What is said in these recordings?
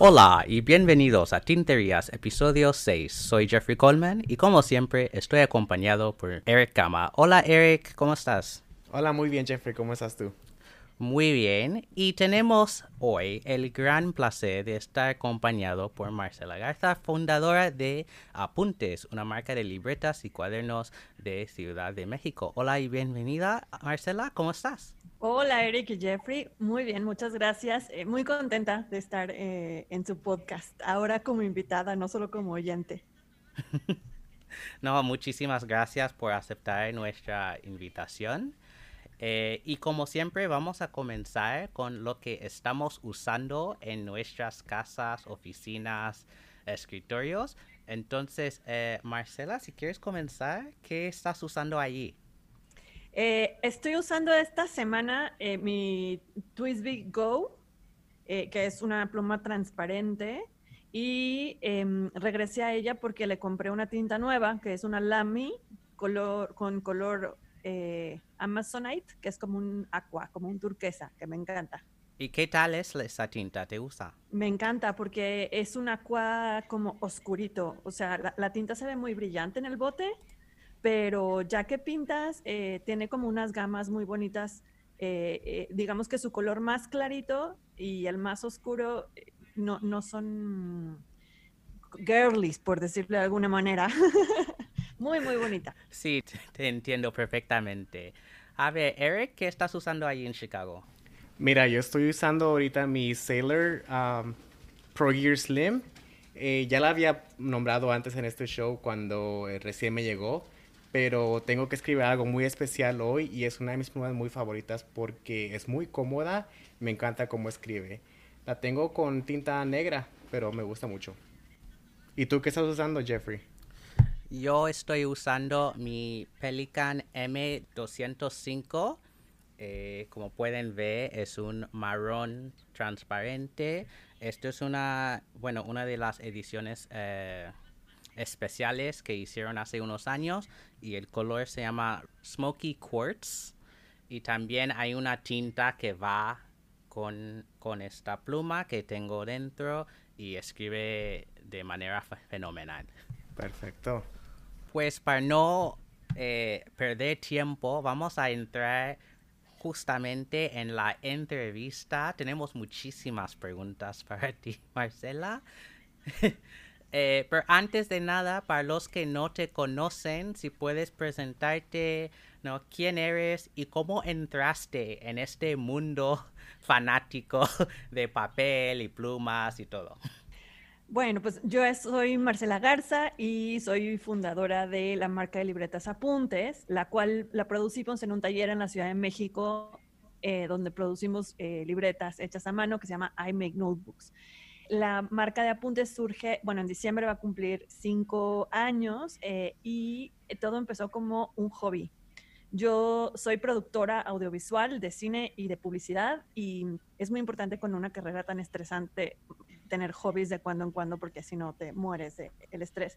Hola y bienvenidos a Tinterías, episodio 6. Soy Jeffrey Coleman y como siempre estoy acompañado por Eric Gama. Hola Eric, ¿cómo estás? Hola, muy bien Jeffrey, ¿cómo estás tú? Muy bien, y tenemos hoy el gran placer de estar acompañado por Marcela Garza, fundadora de Apuntes, una marca de libretas y cuadernos de Ciudad de México. Hola y bienvenida, Marcela, ¿cómo estás? Hola Eric y Jeffrey, muy bien, muchas gracias. Eh, muy contenta de estar eh, en su podcast, ahora como invitada, no solo como oyente. no, muchísimas gracias por aceptar nuestra invitación. Eh, y como siempre vamos a comenzar con lo que estamos usando en nuestras casas, oficinas, escritorios. Entonces, eh, Marcela, si quieres comenzar, ¿qué estás usando allí? Eh, estoy usando esta semana mi Twisby Go, que es una pluma transparente. Y em, regresé a ella porque le compré una tinta nueva, que es una Lamy color, con color eh, Amazonite, que es como un aqua, como un turquesa, que me encanta. ¿Y qué tal es esa tinta? ¿Te gusta? Me encanta porque es un aqua como oscurito. O sea, la, tinta se ve muy brillante en el bote, pero ya que pintas, eh, tiene como unas gamas muy bonitas. Eh, digamos que su color más clarito y el más oscuro no, no son girlies, por decirlo de alguna manera. Muy, muy bonita. Sí, te entiendo perfectamente. A ver, Eric, ¿qué estás usando ahí en Chicago? Mira, yo estoy usando ahorita mi Sailor um, Pro Gear Slim. Eh, ya la había nombrado antes en este show cuando eh, recién me llegó, pero tengo que escribir algo muy especial hoy y es una de mis plumas muy favoritas porque es muy cómoda, me encanta cómo escribe. La tengo con tinta negra, pero me gusta mucho. ¿Y tú qué estás usando, Jeffrey? Yo estoy usando mi Pelican M205. Eh, como pueden ver, es un marrón transparente. Esto es una, bueno, una de las ediciones eh, especiales que hicieron hace unos años y el color se llama Smoky Quartz. Y también hay una tinta que va con, con esta pluma que tengo dentro y escribe de manera fenomenal. Perfecto pues para no eh, perder tiempo, vamos a entrar justamente en la entrevista. Tenemos muchísimas preguntas para ti, Marcela. Eh, pero antes de nada, para los que no te conocen, si puedes presentarte, ¿no? ¿Quién eres y cómo entraste en este mundo fanático de papel y plumas y todo? Bueno, pues yo soy Marcela Garza y soy fundadora de la marca de libretas Apuntes, la cual la producimos en un taller en la Ciudad de México, eh, donde producimos eh, libretas hechas a mano que se llama I Make Notebooks. La marca de apuntes surge, bueno, en diciembre va a cumplir cinco años eh, y todo empezó como un hobby. Yo soy productora audiovisual de cine y de publicidad y es muy importante con una carrera tan estresante tener hobbies de cuando en cuando porque si no te mueres del el estrés.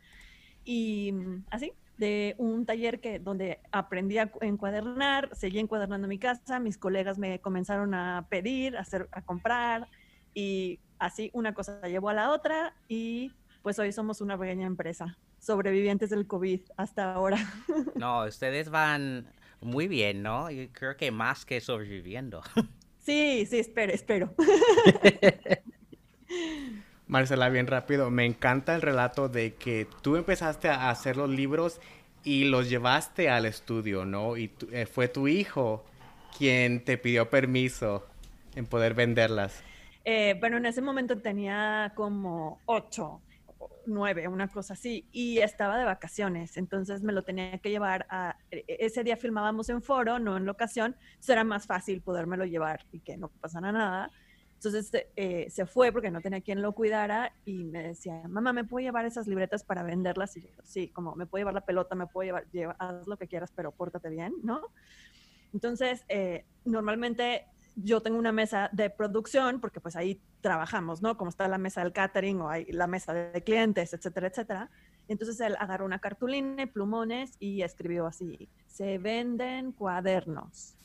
Y mm, así, de un taller que, donde aprendí a encuadernar, seguí encuadernando mi casa, mis colegas me comenzaron a pedir, a, hacer, a comprar y así una cosa llevó a la otra y pues hoy somos una pequeña empresa, sobrevivientes del COVID hasta ahora. No, ustedes van muy bien, ¿no? Yo creo que más que sobreviviendo. Sí, sí, espero, espero. Marcela, bien rápido, me encanta el relato de que tú empezaste a hacer los libros y los llevaste al estudio, ¿no? Y eh, fue tu hijo quien te pidió permiso en poder venderlas. Eh, bueno, en ese momento tenía como ocho, nueve, una cosa así, y estaba de vacaciones, entonces me lo tenía que llevar a... E, ese día filmábamos en foro, no en locación, será más fácil podérmelo llevar y que no pasara nada. Entonces eh, se fue porque no tenía quien lo cuidara y me decía, mamá, ¿me puedo llevar esas libretas para venderlas? Y yo, sí, como me puedo llevar la pelota, me puedo llevar, haz lo que quieras, pero pórtate bien, ¿no? Entonces, eh, normalmente yo tengo una mesa de producción porque pues ahí trabajamos, ¿no? Como está la mesa del catering o hay la mesa de clientes, etcétera, etcétera. Entonces él agarró una cartulina y plumones y escribió así, se venden cuadernos.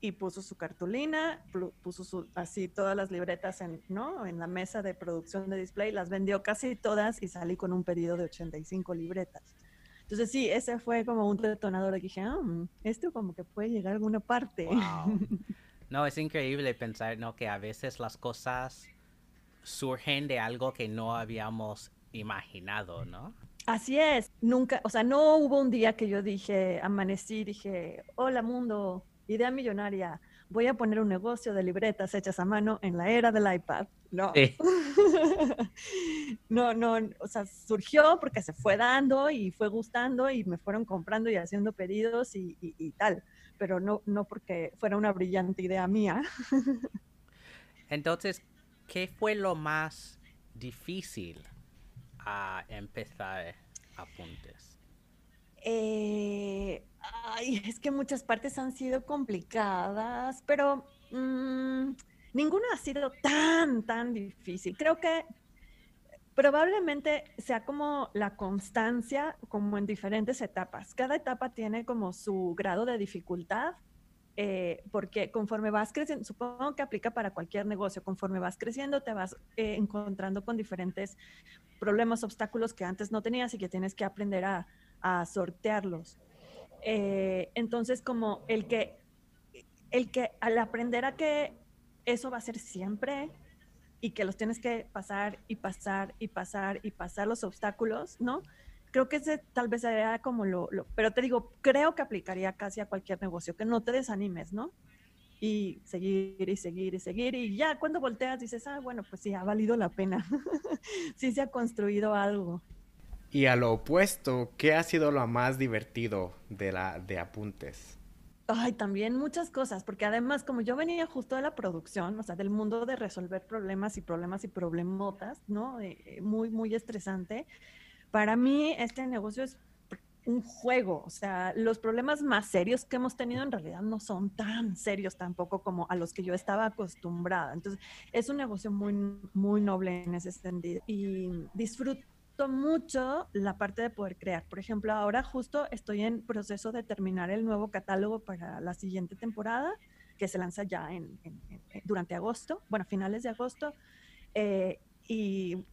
Y puso su cartulina, puso así todas las libretas en, ¿no? en la mesa de producción de display, las vendió casi todas y salí con un pedido de 85 libretas. Entonces sí, ese fue como un detonador que dije, ah, esto como que puede llegar a alguna parte. No, es increíble pensar, ¿no? Que a veces las cosas surgen de algo que no habíamos imaginado, ¿no? Así es, nunca, o sea, no hubo un día que yo dije, amanecí, dije, hola mundo, idea millonaria, voy a poner un negocio de libretas hechas a mano en la era del iPad. No. no, no, o sea, surgió porque se fue dando y fue gustando y me fueron comprando y haciendo pedidos y, y tal, pero no, no porque fuera una brillante idea mía. Entonces, ¿qué fue lo más difícil a empezar apuntes? Eh, ay, es que muchas partes han sido complicadas, pero mm, ninguna ha sido tan, tan difícil. Creo que probablemente sea como la constancia, como en diferentes etapas. Cada etapa tiene como su grado de dificultad eh, porque conforme vas creciendo, supongo que aplica para cualquier negocio, conforme vas creciendo te vas eh, encontrando con diferentes problemas, obstáculos que antes no tenías y que tienes que aprender a, sortearlos. Eh, entonces, como el que, el que al aprender a que eso va a ser siempre y que los tienes que pasar y pasar y pasar y pasar los obstáculos, ¿no? creo que ese tal vez sería como lo, pero te digo, creo que aplicaría casi a cualquier negocio, que no te desanimes, ¿no? Y seguir y seguir y seguir y ya cuando volteas dices, ah, bueno, pues sí, ha valido la pena, sí se ha construido algo. Y a lo opuesto, ¿qué ha sido lo más divertido de, la, de apuntes? Ay, también muchas cosas, porque además como yo venía justo de la producción, o sea, del mundo de resolver problemas y problemas y problemotas, ¿no? Eh, muy, muy estresante para mí este negocio es un juego, o sea, los problemas más serios que hemos tenido en realidad no son tan serios tampoco como a los que yo estaba acostumbrada. Entonces, es un negocio muy, muy noble en ese sentido y disfruto mucho la parte de poder crear. Por ejemplo, ahora justo estoy en proceso de terminar el nuevo catálogo para la siguiente temporada, que se lanza ya en, durante agosto, bueno, finales de agosto. Eh, y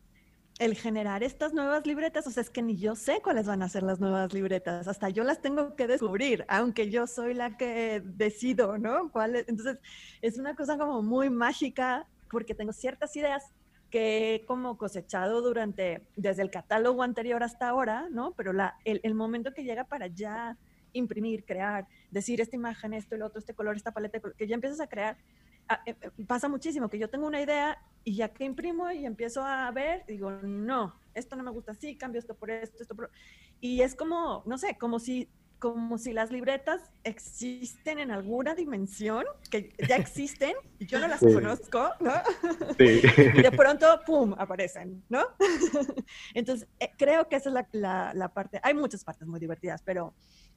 el generar estas nuevas libretas, o sea, es que ni yo sé cuáles van a ser las nuevas libretas, hasta yo las tengo que descubrir, aunque yo soy la que decido, ¿no? Entonces, es una cosa como muy mágica porque tengo ciertas ideas que he como cosechado durante, desde el catálogo anterior hasta ahora, ¿no? Pero la, el, el momento que llega para ya imprimir, crear, decir esta imagen, esto, el otro, este color, esta paleta, que ya empiezas a crear, Ah, eh, eh, pasa muchísimo que yo tengo una idea y ya que imprimo y empiezo a ver, digo, no, esto no me gusta así, cambio esto por esto, esto por... Y es como, no sé, como si, como si las libretas existen en alguna dimensión, que ya existen y yo no las conozco, ¿no? Sí. y de pronto, ¡pum!, aparecen, ¿no? Entonces, eh, creo que esa es la, la, la parte, hay muchas partes muy divertidas, pero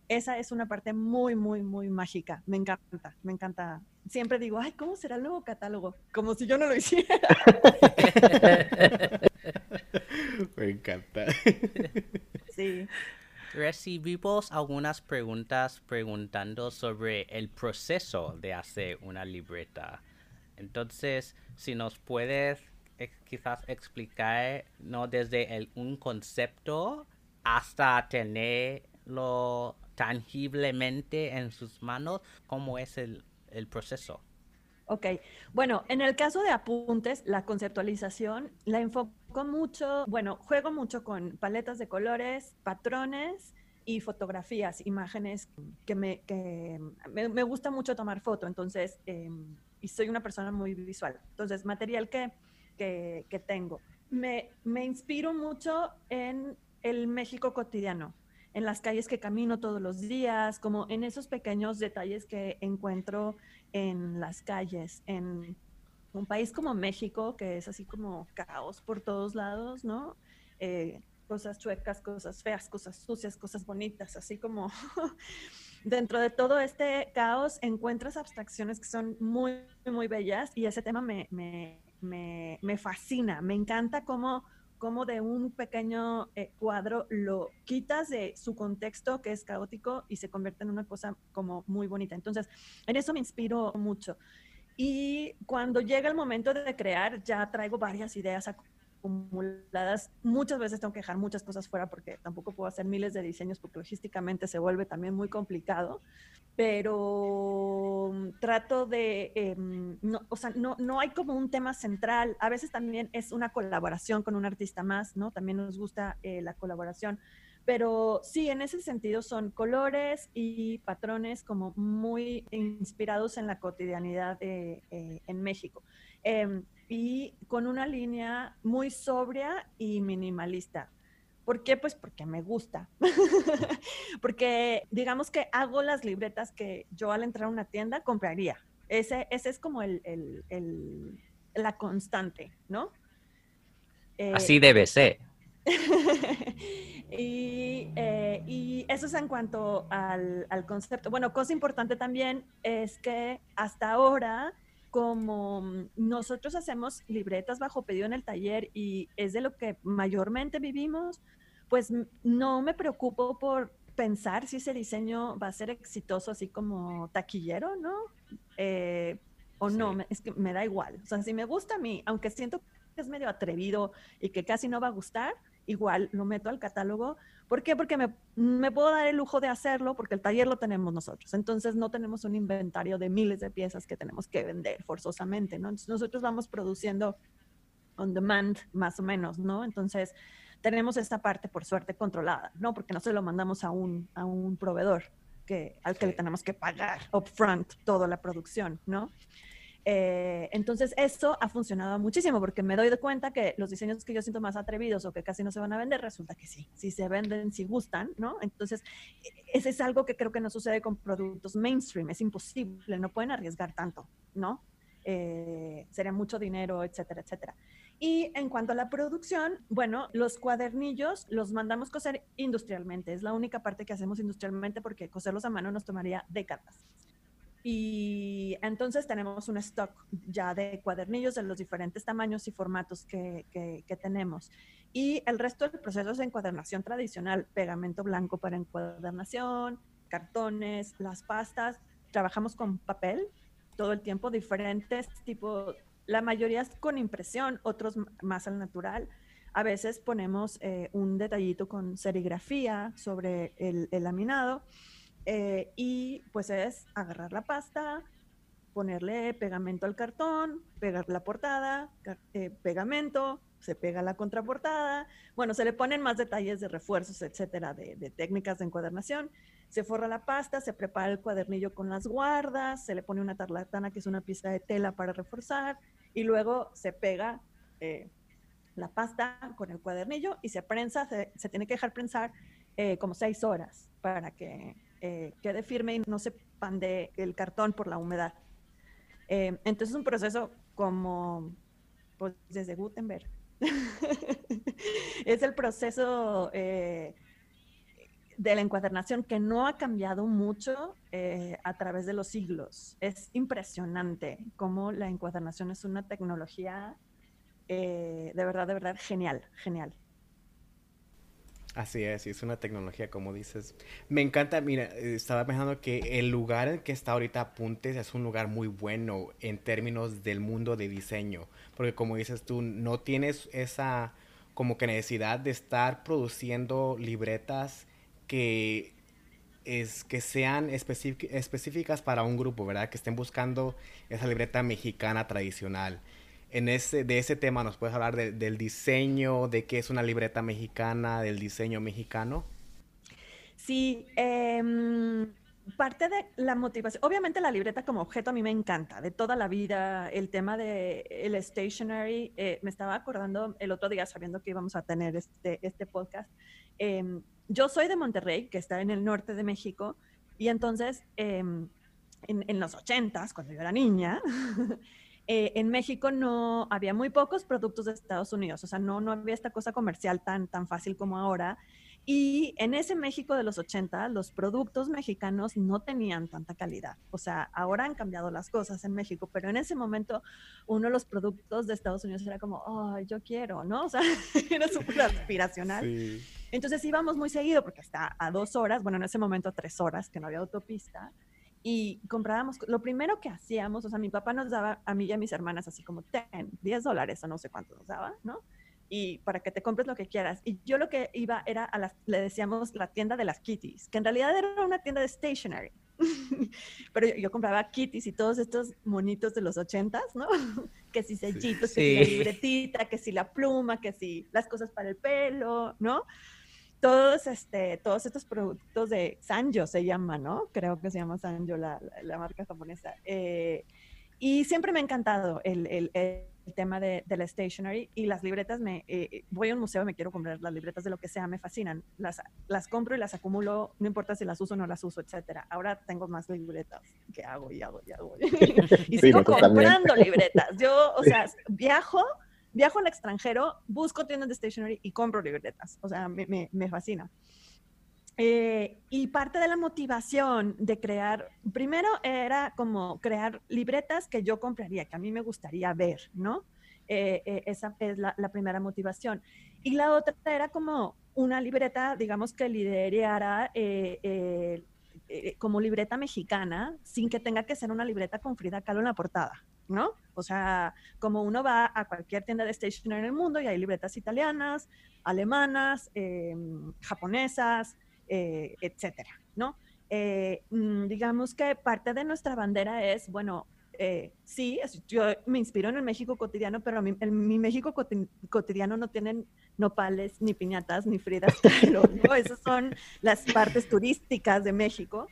esa es una parte muy, muy, muy mágica. Me encanta, me encanta. Siempre digo, ay, ¿cómo será el nuevo catálogo? Como si yo no lo hiciera. me encanta. Sí. Recibimos algunas preguntas preguntando sobre el proceso de hacer una libreta. Entonces, si nos puedes quizás explicar, ¿no? Desde el, un concepto hasta tenerlo tangiblemente en sus manos, ¿cómo es el, proceso? Ok, bueno, en el caso de apuntes, la conceptualización la mucho, bueno, juego mucho con paletas de colores, patrones y fotografías, imágenes que me, que me, gusta mucho tomar foto, entonces, em, y soy una persona muy visual, entonces, material que, que, que tengo. Me, me inspiro mucho en el México cotidiano, en las calles que camino todos los días, como en esos pequeños detalles que encuentro en las calles, en un país como México, que es así como caos por todos lados, ¿no? Eh, cosas chuecas, cosas feas, cosas sucias, cosas bonitas, así como dentro de todo este caos encuentras abstracciones que son muy, muy bellas y ese tema me, me, me, me fascina, me encanta cómo cómo de un pequeño eh, cuadro lo quitas de su contexto que es caótico y se convierte en una cosa como muy bonita. Entonces, en eso me inspiro mucho. Y cuando llega el momento de crear, ya traigo varias ideas acumuladas. Muchas veces tengo que dejar muchas cosas fuera porque tampoco puedo hacer miles de diseños porque logísticamente se vuelve también muy complicado. Pero mm, trato de, em, no, o sea, no, no hay como un tema central. A veces también es una colaboración con un artista más, ¿no? También nos gusta eh, la colaboración pero sí, en ese sentido son colores y patrones como muy inspirados en la cotidianidad de, eh, en México. Em, y con una línea muy sobria y minimalista. ¿Por qué? Pues porque me gusta. porque digamos que hago las libretas que yo al entrar a una tienda compraría. Ese, ese es como el, la constante, ¿no? Así debe ser. y, eh, y, eso es en cuanto al, al, concepto. Bueno, cosa importante también es que hasta ahora, como nosotros hacemos libretas bajo pedido en el taller y es de lo que mayormente vivimos, pues no me preocupo por pensar si ese diseño va a ser exitoso así como taquillero, ¿no? Eh, o no, es que me da igual. O sea, si me gusta a mí, aunque siento que es medio atrevido y que casi no va a gustar, igual lo meto al catálogo. ¿Por qué? Porque me, me, puedo dar el lujo de hacerlo porque el taller lo tenemos nosotros. Entonces no tenemos un inventario de miles de piezas que tenemos que vender forzosamente, ¿no? Entonces nosotros vamos produciendo on demand más o menos, ¿no? Entonces tenemos esta parte por suerte controlada, ¿no? Porque no se lo mandamos a un, a un proveedor que, al que le tenemos que pagar upfront toda la producción, ¿no? Eh, entonces, eso ha funcionado muchísimo porque me doy cuenta que los diseños que yo siento más atrevidos o que casi no se van a vender, resulta que sí, si se venden, si gustan, ¿no? Entonces, e-, ese es algo que creo que no sucede con productos mainstream, es imposible, no pueden arriesgar tanto, ¿no? Eh, sería mucho dinero, etcétera, etcétera. Y en cuanto a la producción, bueno, los cuadernillos los mandamos coser industrialmente, es la única parte que hacemos industrialmente porque coserlos a mano nos tomaría décadas. Y entonces tenemos un stock ya de cuadernillos de los diferentes tamaños y formatos que, tenemos. Y el resto del proceso es encuadernación tradicional, pegamento blanco para encuadernación, cartones, las pastas. Trabajamos con papel todo el tiempo, diferentes tipos, la mayoría es con impresión, otros más al natural. A veces ponemos eh, un detallito con serigrafía sobre el laminado eh, y pues es agarrar la pasta, ponerle pegamento al cartón, pegar la portada, eh, pegamento, se pega la contraportada. Bueno, se le ponen más detalles de refuerzos, etcétera, de, técnicas de encuadernación. Se forra la pasta, se prepara el cuadernillo con las guardas, se le pone una tarlatana, que es una pieza de tela para reforzar, y luego se pega eh, la pasta con el cuadernillo y se prensa, se tiene que dejar prensar como seis horas para que eh, quede firme y no se pande el cartón por la humedad. Eh, entonces es un proceso como pues, desde Gutenberg. es el proceso eh, de la encuadernación que no ha cambiado mucho a través de los siglos. Es impresionante cómo la encuadernación es una tecnología de verdad, de verdad genial, genial. Así es, es una tecnología, como dices. Me encanta, mira, estaba pensando que el lugar en que está ahorita Apuntes es un lugar muy bueno en términos del mundo de diseño, porque como dices tú, no tienes esa como que necesidad de estar produciendo libretas que es que sean específicas para un grupo, ¿verdad? Que estén buscando esa libreta mexicana tradicional en ese, de ese tema nos puedes hablar del diseño, de qué es una libreta mexicana, del diseño mexicano. Sí, em, parte de la motivación, obviamente la libreta como objeto a mí me encanta, de toda la vida, el tema de el stationery, eh, me estaba acordando el otro día sabiendo que íbamos a tener este, este podcast. Em, yo soy de Monterrey, que está en el norte de México, y entonces em, en, en, los ochentas, cuando yo era niña, Eh, en México no había muy pocos productos de Estados Unidos, o sea, no, no había esta cosa comercial tan, tan fácil como ahora. Y en ese México de los 80, los productos mexicanos no tenían tanta calidad. O sea, ahora han cambiado las cosas en México, pero en ese momento uno de los productos de Estados Unidos era como, oh, yo quiero, ¿no? O sea, era súper aspiracional. Entonces íbamos muy seguido, porque está a dos horas, bueno, en ese momento a tres horas, que no había autopista, y comprábamos, lo primero que hacíamos, o sea, mi papá nos daba a mí y a mis hermanas así como 10, 10 dólares o no sé cuánto nos daba, ¿no? y para que te compres lo que quieras. Y yo lo que iba era a las, le decíamos la tienda de las kitties, que en realidad era una tienda de stationery. Pero yo, compraba kitties y todos estos monitos de los ochentas, ¿no? que si sellitos, que si la libretita, que si la pluma, que si las cosas para el pelo, ¿no? Todos, este, todos estos productos de Sanjo se llama, ¿no? Creo que se llama Sanjo la, la, marca japonesa. Eh, y siempre me ha encantado el, el, el tema de, de, la stationery y las libretas, me, eh, voy a un museo y me quiero comprar las libretas de lo que sea, me fascinan. Las, las compro y las acumulo, no importa si las uso o no las uso, etcétera. Ahora tengo más libretas que hago y hago y hago. y sigo comprando libretas. Yo, o sea, viajo, viajo al extranjero, busco tiendas de stationery y compro libretas. O sea, me, me, me fascina. Eh, y parte de la motivación de crear, primero era como crear libretas que yo compraría, que a mí me gustaría ver, ¿no? Eh, eh, esa es la, primera motivación. Y la otra era como una libreta, digamos, que liderara como libreta mexicana, sin que tenga que ser una libreta con Frida Kahlo en la portada, ¿no? O sea, como uno va a cualquier tienda de stationery en el mundo y hay libretas italianas, alemanas, japonesas, eh, etcétera, ¿no? Eh, mm, digamos que parte de nuestra bandera es, bueno, eh, sí, yo me inspiro en el México cotidiano, pero mi, en mi México cotidiano no tienen nopales, ni piñatas, ni fridas, ¿no? Esas son las partes turísticas de México.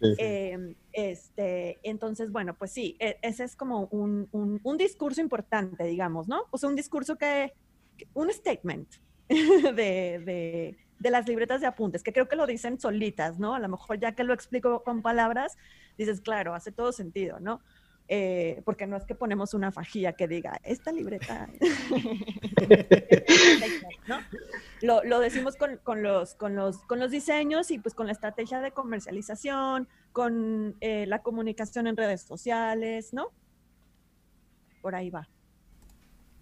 Em, este, entonces, bueno, pues sí, e, ese es como un, un, discurso importante, digamos, ¿no? O sea, un discurso que, un statement de, de, de las libretas de apuntes, que creo que lo dicen solitas, ¿no? A lo mejor ya que lo explico con palabras, dices, claro, hace todo sentido, ¿no? Eh, porque no es que ponemos una fajilla que diga, esta libreta, ¿no? Lo, lo decimos con, con, los, con, los, con los diseños y pues con la estrategia de comercialización, con eh, la comunicación en redes sociales, ¿no? Por ahí va.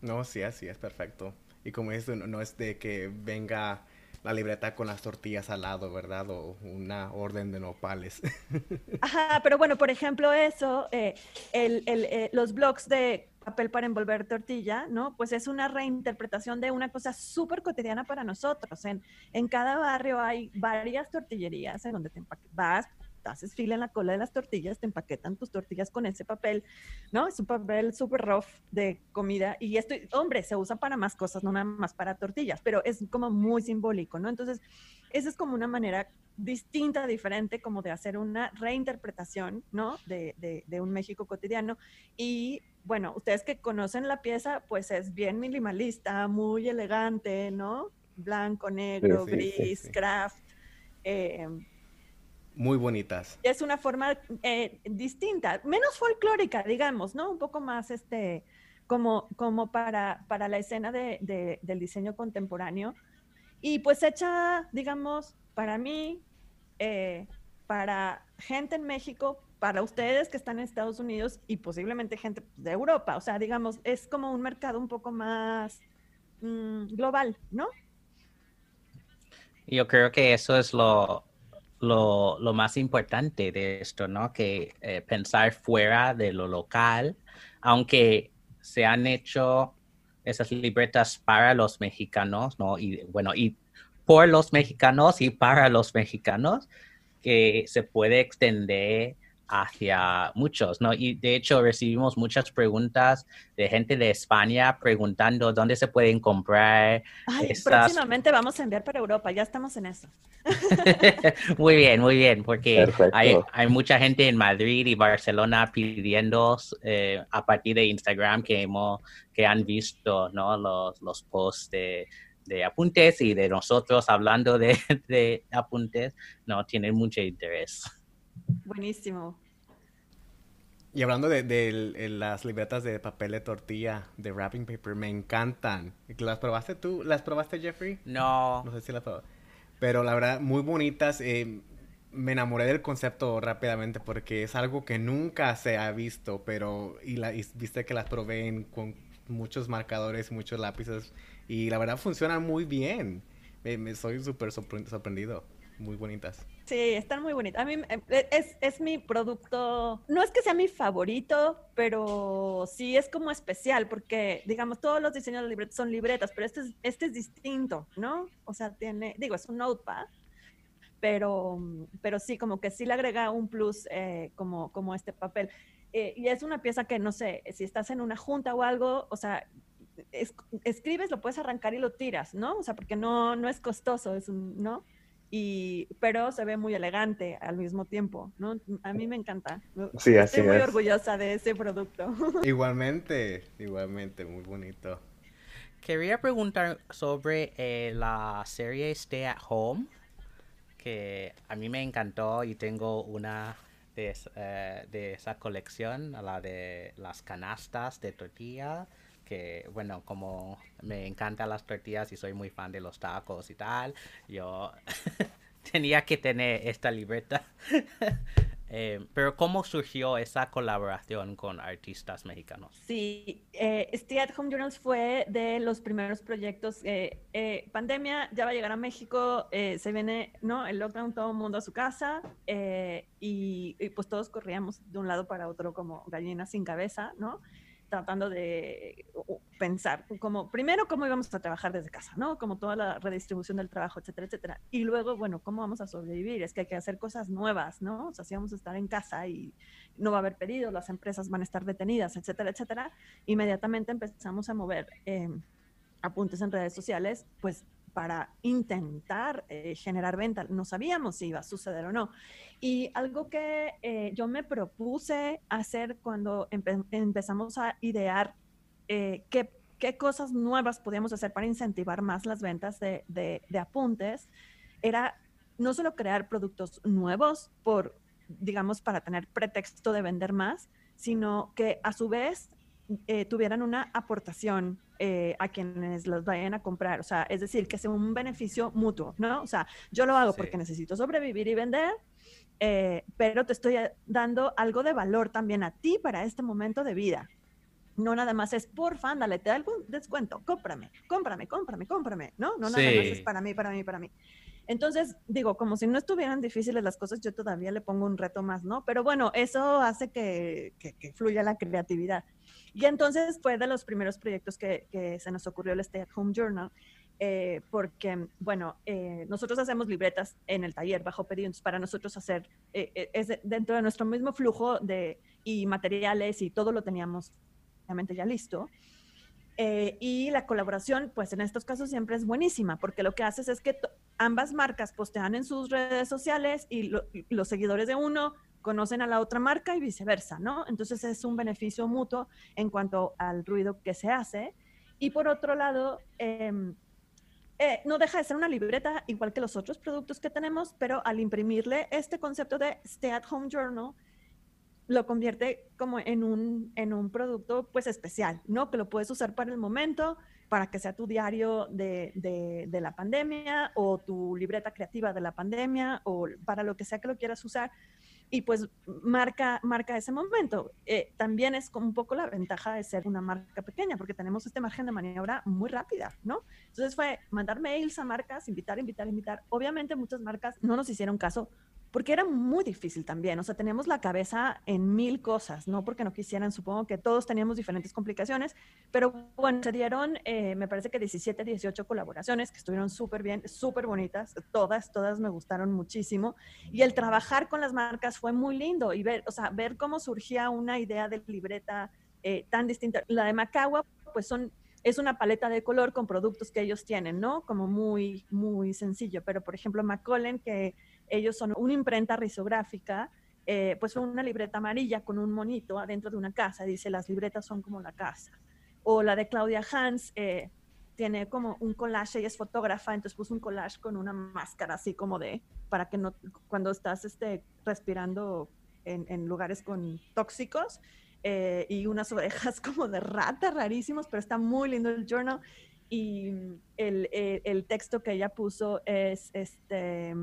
No, sí, así es perfecto. Y como es, no es de que venga la libreta con las tortillas al lado, ¿verdad? O una orden de nopales. Ajá, pero bueno, por ejemplo, eso, eh, el, eh, los blogs de papel para envolver tortilla, ¿no? Pues es una reinterpretación de una cosa súper cotidiana para nosotros. En, en cada barrio hay varias tortillerías en donde te vas, haces fila en la cola de las tortillas, te empaquetan tus tortillas con ese papel, ¿no? Es un papel súper rough de comida y esto, hombre, se usa para más cosas, no nada más para tortillas, pero es como muy simbólico, ¿no? Entonces, esa es como una manera distinta, diferente, como de hacer una reinterpretación, ¿no? De, de, un México cotidiano. Y bueno, ustedes que conocen la pieza, pues es bien minimalista, muy elegante, ¿no? Blanco, negro, gris, craft. Eh, muy bonitas. Es una forma eh, distinta, menos folclórica, digamos, ¿no? Un poco más este, como, como para, para la escena de, del diseño contemporáneo. Y pues hecha, digamos, para mí, eh, para gente en México, para ustedes que están en Estados Unidos y posiblemente gente de Europa. O sea, digamos, es como un mercado un poco más mm, global, ¿no? Yo creo que eso es lo, lo, lo, más importante de esto, ¿no? Que eh, pensar fuera de lo local, aunque se han hecho esas libretas para los mexicanos, ¿no? Y bueno, y por los mexicanos y para los mexicanos, que se puede extender hacia muchos, ¿no? Y de hecho recibimos muchas preguntas de gente de España preguntando dónde se pueden comprar. Ay, Próximamente vamos a enviar para Europa, ya estamos en eso. muy bien, muy bien, porque hay, hay, mucha gente en Madrid y Barcelona pidiendo eh, a partir de Instagram que, hemos, que han visto, ¿no? Los, los posts de, de apuntes y de nosotros hablando de, de apuntes, no, tienen mucho interés. Buenísimo. Y hablando de, las libretas de papel de tortilla, de wrapping paper, me encantan. ¿Las probaste tú? ¿Las probaste, Jeffrey? No. No sé si las probaste. Pero la verdad, muy bonitas. Eh, me enamoré del concepto rápidamente porque es algo que nunca se ha visto, pero y, la, y viste que las proveen con muchos marcadores, muchos lápices y la verdad funcionan muy bien. Me, soy súper sorprendido. Muy bonitas. Sí, están muy bonitas. A mí eh, es, es, mi producto, no es que sea mi favorito, pero sí es como especial, porque digamos, todos los diseños de libretas son libretas, pero este es, este es distinto, ¿no? O sea, tiene, digo, es un notepad, pero, pero sí, como que sí le agrega un plus eh, como, como este papel. Eh, y es una pieza que, no sé, si estás en una junta o algo, o sea, escribes, lo puedes arrancar y lo tiras, ¿no? O sea, porque no, no es costoso, es un, ¿no? Y, pero se ve muy elegante al mismo tiempo, ¿no? A mí me encanta. Sí, así Estoy muy orgullosa de ese producto. Igualmente, igualmente, muy bonito. Quería preguntar sobre eh, la serie Stay at Home que a mí me encantó y tengo una de, eh, de esa colección, la de las canastas de tortilla, que bueno, como me encantan las tortillas y soy muy fan de los tacos y tal, yo tenía que tener esta libreta Eh, pero ¿cómo surgió esa colaboración con artistas mexicanos? Sí, eh, Stay at Home Journals fue de los primeros proyectos. Eh, eh, pandemia ya va a llegar a México, se viene, ¿no? El lockdown, todo el mundo a su casa y, y, pues todos corríamos de un lado para otro como gallinas sin cabeza, ¿no? Tratando de pensar como, primero, cómo íbamos a trabajar desde casa, ¿no? Como toda la redistribución del trabajo, etcétera, etcétera. Y luego, bueno, ¿cómo vamos a sobrevivir? Es que hay que hacer cosas nuevas, ¿no? O sea, si vamos a estar en casa y no va a haber pedidos, las empresas van a estar detenidas, etcétera, etcétera. Inmediatamente empezamos a mover eh, apuntes en redes sociales, pues para intentar eh, generar venta. No sabíamos si iba a suceder o no. Y algo que eh, yo me propuse hacer cuando empezamos a idear eh, qué, cosas nuevas podíamos hacer para incentivar más las ventas de, de, de apuntes, era no solo crear productos nuevos por, digamos, para tener pretexto de vender más, sino que a su vez eh, tuvieran una aportación eh, a quienes los vayan a comprar. O sea, es decir, que sea un beneficio mutuo, ¿no? O sea, yo lo hago porque necesito sobrevivir y vender, eh, pero te estoy dando algo de valor también a ti para este momento de vida. No nada más es, por fan, dale, te da algún descuento, cómprame, cómprame, cómprame, cómprame, ¿no? No nada más es para mí, para mí, para mí. Entonces, digo, como si no estuvieran difíciles las cosas, yo todavía le pongo un reto más, ¿no? Pero bueno, eso hace que, que fluya la creatividad. Y entonces fue de los primeros proyectos que, se nos ocurrió el Stay at Home Journal, eh, porque, bueno, eh, nosotros hacemos libretas en el taller bajo pedido, entonces para nosotros hacer, eh, es dentro de nuestro mismo flujo de, y materiales y todo lo teníamos obviamente ya listo. y la colaboración, pues en estos casos siempre es buenísima, porque lo que haces es que ambas marcas postean en sus redes sociales y los seguidores de uno conocen a la otra marca y viceversa, ¿no? Entonces es un beneficio mutuo en cuanto al ruido que se hace. Y por otro lado, em, eh, no deja de ser una libreta igual que los otros productos que tenemos, pero al imprimirle este concepto de Stay at Home Journal, lo convierte como en un, en un producto pues especial, ¿no? Que lo puedes usar para el momento, para que sea tu diario de, de, de, la pandemia o tu libreta creativa de la pandemia o para lo que sea que lo quieras usar y pues marca, marca ese momento. Eh, también es como un poco la ventaja de ser una marca pequeña, porque tenemos este margen de maniobra muy rápida, ¿no? Entonces fue mandar mails a marcas, invitar, invitar, invitar. Obviamente muchas marcas no nos hicieron caso porque era muy difícil también, o sea, teníamos la cabeza en mil cosas, no porque no quisieran, supongo que todos teníamos diferentes complicaciones, pero bueno, se dieron, eh, me parece que 17, 18 colaboraciones que estuvieron súper bien, súper bonitas, todas, todas me gustaron muchísimo, y el trabajar con las marcas fue muy lindo, y ver, o sea, ver cómo surgía una idea de libreta eh, tan distinta. La de Macagua, pues son es una paleta de color con productos que ellos tienen, ¿no? Como muy, muy sencillo. Pero, por ejemplo, Macollen, que ellos son una imprenta risográfica, eh, pues una libreta amarilla con un monito adentro de una casa. Dice, las libretas son como la casa. O la de Claudia Hans, eh, tiene como un collage, ella es fotógrafa, entonces puso un collage con una máscara así como de, para que no, cuando estás este, respirando en, en lugares con tóxicos, eh, y unas orejas como de rata rarísimos, pero está muy lindo el journal. y el, el, texto que ella puso es este,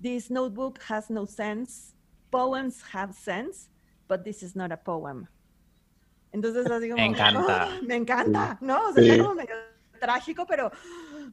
This notebook has no sense, poems have sense, but this is not a poem. Entonces así como, me encanta. Oh, me encanta, ¿no? O sea, sí. como medio trágico, pero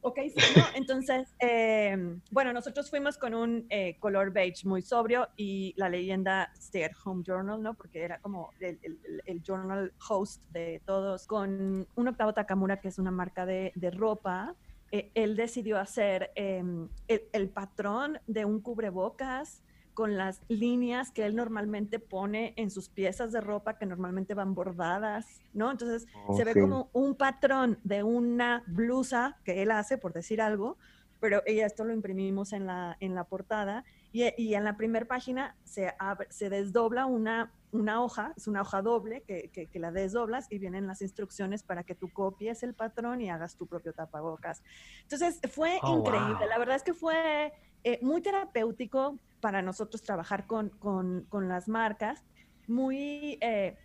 ok, sí, ¿no? Entonces, eh, bueno, nosotros fuimos con un eh, color beige muy sobrio y la leyenda Stay at Home Journal, ¿no? Porque era como el, el, el journal host de todos, con un Octavo Takamura, que es una marca de, de ropa. Eh, él decidió hacer em, el, el patrón de un cubrebocas con las líneas que él normalmente pone en sus piezas de ropa que normalmente van bordadas, ¿no? Entonces se ve como un patrón de una blusa que él hace, por decir algo, pero ella esto lo imprimimos en la, en la portada y, y en la primera página se, abre, se desdobla una, una hoja, es una hoja doble que, que, que, la desdoblas y vienen las instrucciones para que tú copies el patrón y hagas tu propio tapabocas. Entonces fue oh, increíble, wow. la verdad es que fue eh, muy terapéutico para nosotros trabajar con, con, con las marcas, muy eh,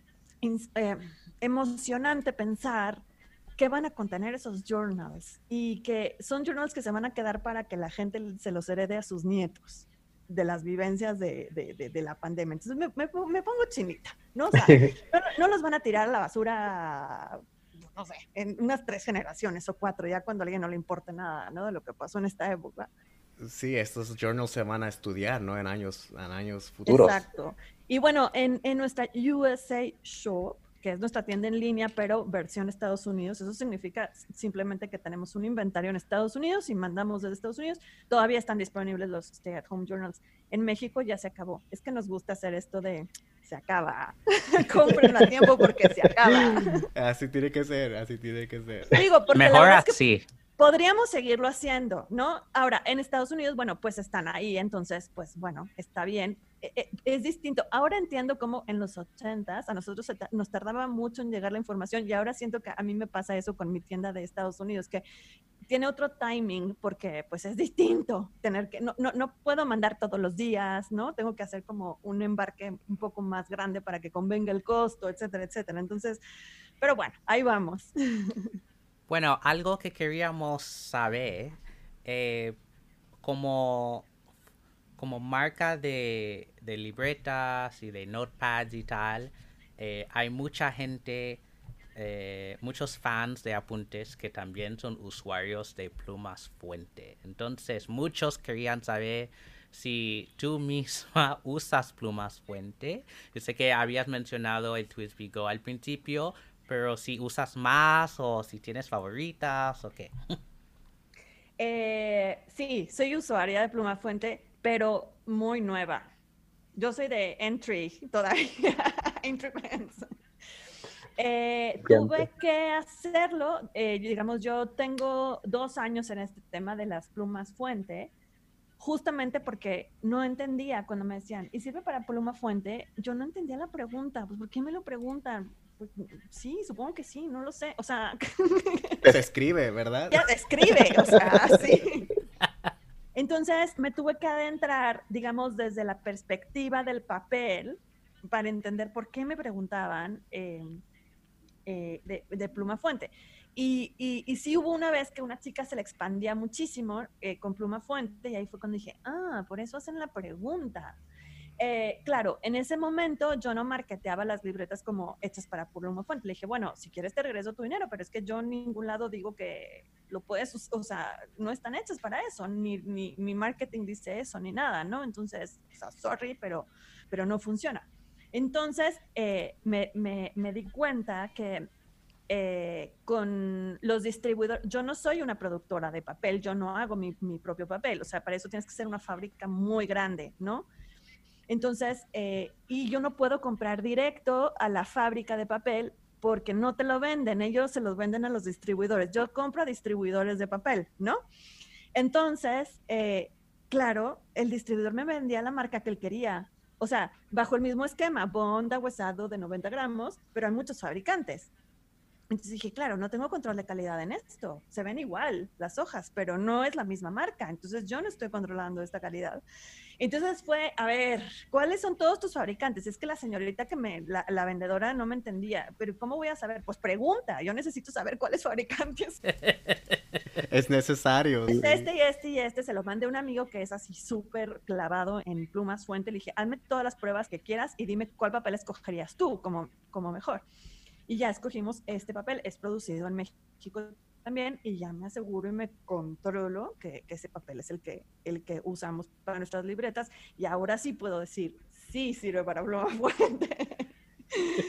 eh, emocionante pensar qué van a contener esos journals y que son journals que se van a quedar para que la gente se los herede a sus nietos de las vivencias de, de, de, de la pandemia. Entonces me, me, me, pongo chinita, ¿no? O sea, no, no los van a tirar a la basura no sé, en unas tres generaciones o cuatro, ya cuando a alguien no le importe nada, ¿no? De lo que pasó en esta época. Sí, estos journals se van a estudiar, ¿no? En años, en años futuros. Exacto. Y bueno, en, en nuestra USA Shop, que es nuestra tienda en línea, pero versión Estados Unidos. Eso significa simplemente que tenemos un inventario en Estados Unidos y mandamos desde Estados Unidos. Todavía están disponibles los Stay at Home Journals. En México ya se acabó. Es que nos gusta hacer esto de se acaba. Compren a tiempo porque se acaba. Así tiene que ser, así tiene que ser. Digo, porque Mejor así. Es que podríamos seguirlo haciendo, ¿no? Ahora, en Estados Unidos, bueno, pues están ahí, entonces, pues bueno, está bien. Es distinto. Ahora entiendo cómo en los ochentas a nosotros nos tardaba mucho en llegar la información y ahora siento que a mí me pasa eso con mi tienda de Estados Unidos, que tiene otro timing porque pues es distinto tener que, no, no, no puedo mandar todos los días, ¿no? Tengo que hacer como un embarque un poco más grande para que convenga el costo, etcétera, etcétera. Entonces, pero bueno, ahí vamos. Bueno, algo que queríamos saber, eh, como, como marca de, de, libretas y de notepads y tal, eh, hay mucha gente, eh, muchos fans de apuntes que también son usuarios de plumas fuente. Entonces, muchos querían saber si tú misma usas plumas fuente. Yo sé que habías mencionado el Twist Go al principio, pero si usas más o si tienes favoritas o qué. Eh, sí, soy usuaria de Pluma Fuente, pero muy nueva. Yo soy de Entry todavía. entry eh, tuve que hacerlo, eh, digamos, yo tengo dos años en este tema de las plumas fuente, justamente porque no entendía cuando me decían, ¿y sirve para pluma fuente? Yo no entendía la pregunta, pues ¿por qué me lo preguntan? Pues, sí, supongo que sí, no lo sé. O sea. Se escribe, ¿verdad? Ya se escribe, o sea, sí. Entonces me tuve que adentrar, digamos, desde la perspectiva del papel para entender por qué me preguntaban eh, eh, de, de, pluma fuente. Y, y, y, sí hubo una vez que una chica se le expandía muchísimo eh, con pluma fuente y ahí fue cuando dije, ah, por eso hacen la pregunta. Eh, claro, en ese momento yo no marketeaba las libretas como hechas para Pluma Fuente. Le dije, bueno, si quieres te regreso tu dinero, pero es que yo en ningún lado digo que lo puedes, o sea, no están hechas para eso, ni, ni mi marketing dice eso, ni nada, ¿no? Entonces, o sea, sorry, pero, pero no funciona. Entonces, eh, me, me, me, di cuenta que eh, con los distribuidores, yo no soy una productora de papel, yo no hago mi, mi propio papel, o sea, para eso tienes que ser una fábrica muy grande, ¿no? Entonces, eh, y yo no puedo comprar directo a la fábrica de papel porque no te lo venden, ellos se los venden a los distribuidores. Yo compro a distribuidores de papel, ¿no? Entonces, eh, claro, el distribuidor me vendía la marca que él quería. O sea, bajo el mismo esquema, bond aguesado de 90 gramos, pero hay muchos fabricantes. Entonces dije, claro, no tengo control de calidad en esto. Se ven igual las hojas, pero no es la misma marca. Entonces yo no estoy controlando esta calidad. Entonces fue, a ver, ¿cuáles son todos tus fabricantes? Es que la señorita que me, la, vendedora no me entendía, pero ¿cómo voy a saber? Pues pregunta, yo necesito saber cuáles fabricantes. es necesario. este y este y este, se lo mandé a un amigo que es así súper clavado en plumas fuente. Le dije, hazme todas las pruebas que quieras y dime cuál papel escogerías tú como, como mejor. Y ya escogimos este papel, es producido en México también y ya me aseguro y me controlo que, ese papel es el que, el que usamos para nuestras libretas y ahora sí puedo decir, sí sirve para pluma fuente.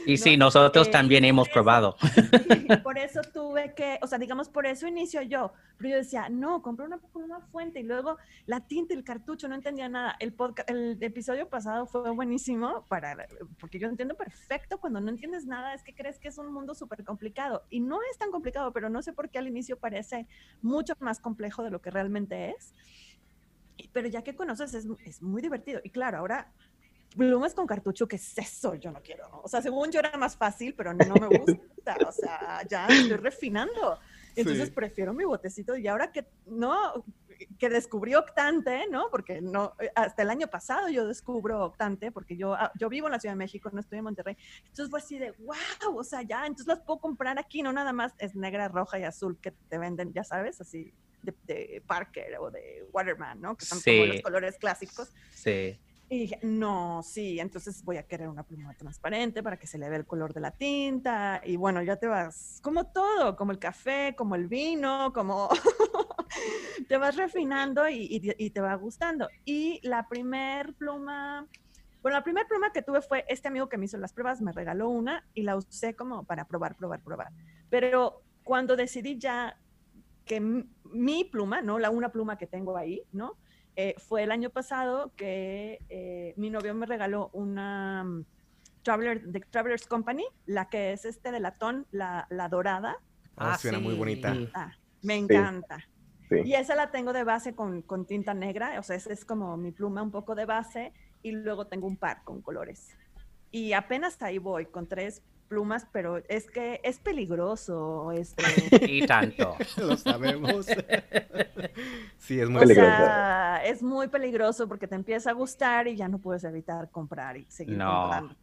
Y sí, nosotros también hemos probado. Por eso tuve que, o sea, digamos, por eso inicio yo. Pero yo decía, no, compré una, una fuente y luego la tinta, el cartucho, no entendía nada. El, podcast, el episodio pasado fue buenísimo para, porque yo entiendo perfecto cuando no entiendes nada, es que crees que es un mundo súper complicado. Y no es tan complicado, pero no sé por qué al inicio parece mucho más complejo de lo que realmente es. Pero ya que conoces, es, es muy divertido. Y claro, ahora plumas con cartucho, ¿qué es eso? Yo no quiero. O sea, según yo era más fácil, pero no me gusta. O sea, ya estoy refinando. Entonces prefiero mi botecito y ahora que no que descubrí Octante, ¿no? Porque no hasta el año pasado yo descubro Octante porque yo ah, yo vivo en la Ciudad de México, no estoy en Monterrey. Entonces fue así de, "Wow, o sea, ya, entonces las puedo comprar aquí, no nada más es negra, roja y azul que te venden, ya sabes, así de, Parker o de Waterman, ¿no? Que son como los colores clásicos. Sí. Y dije, no, sí, entonces voy a querer una pluma transparente para que se le vea el color de la tinta. Y bueno, ya te vas, como todo, como el café, como el vino, como te vas refinando y, te va gustando. Y la primer pluma, bueno, la primer pluma que tuve fue este amigo que me hizo las pruebas, me regaló una y la usé como para probar, probar, probar. Pero cuando decidí ya que mi pluma, ¿no? La una pluma que tengo ahí, ¿no? Eh, fue el año pasado que eh, mi novio me regaló una um, Traveler, de Travelers Company, la que es este de latón, la, la dorada. Ah, ah suena muy bonita. Ah, me encanta. Y esa la tengo de base con, con tinta negra, o sea, es, es como mi pluma un poco de base y luego tengo un par con colores. Y apenas ahí voy con tres plumas, pero es que es peligroso. Este... Y tanto. Lo sabemos. sí, es muy peligroso. es muy peligroso porque te empieza a gustar y ya no puedes evitar comprar y seguir comprando.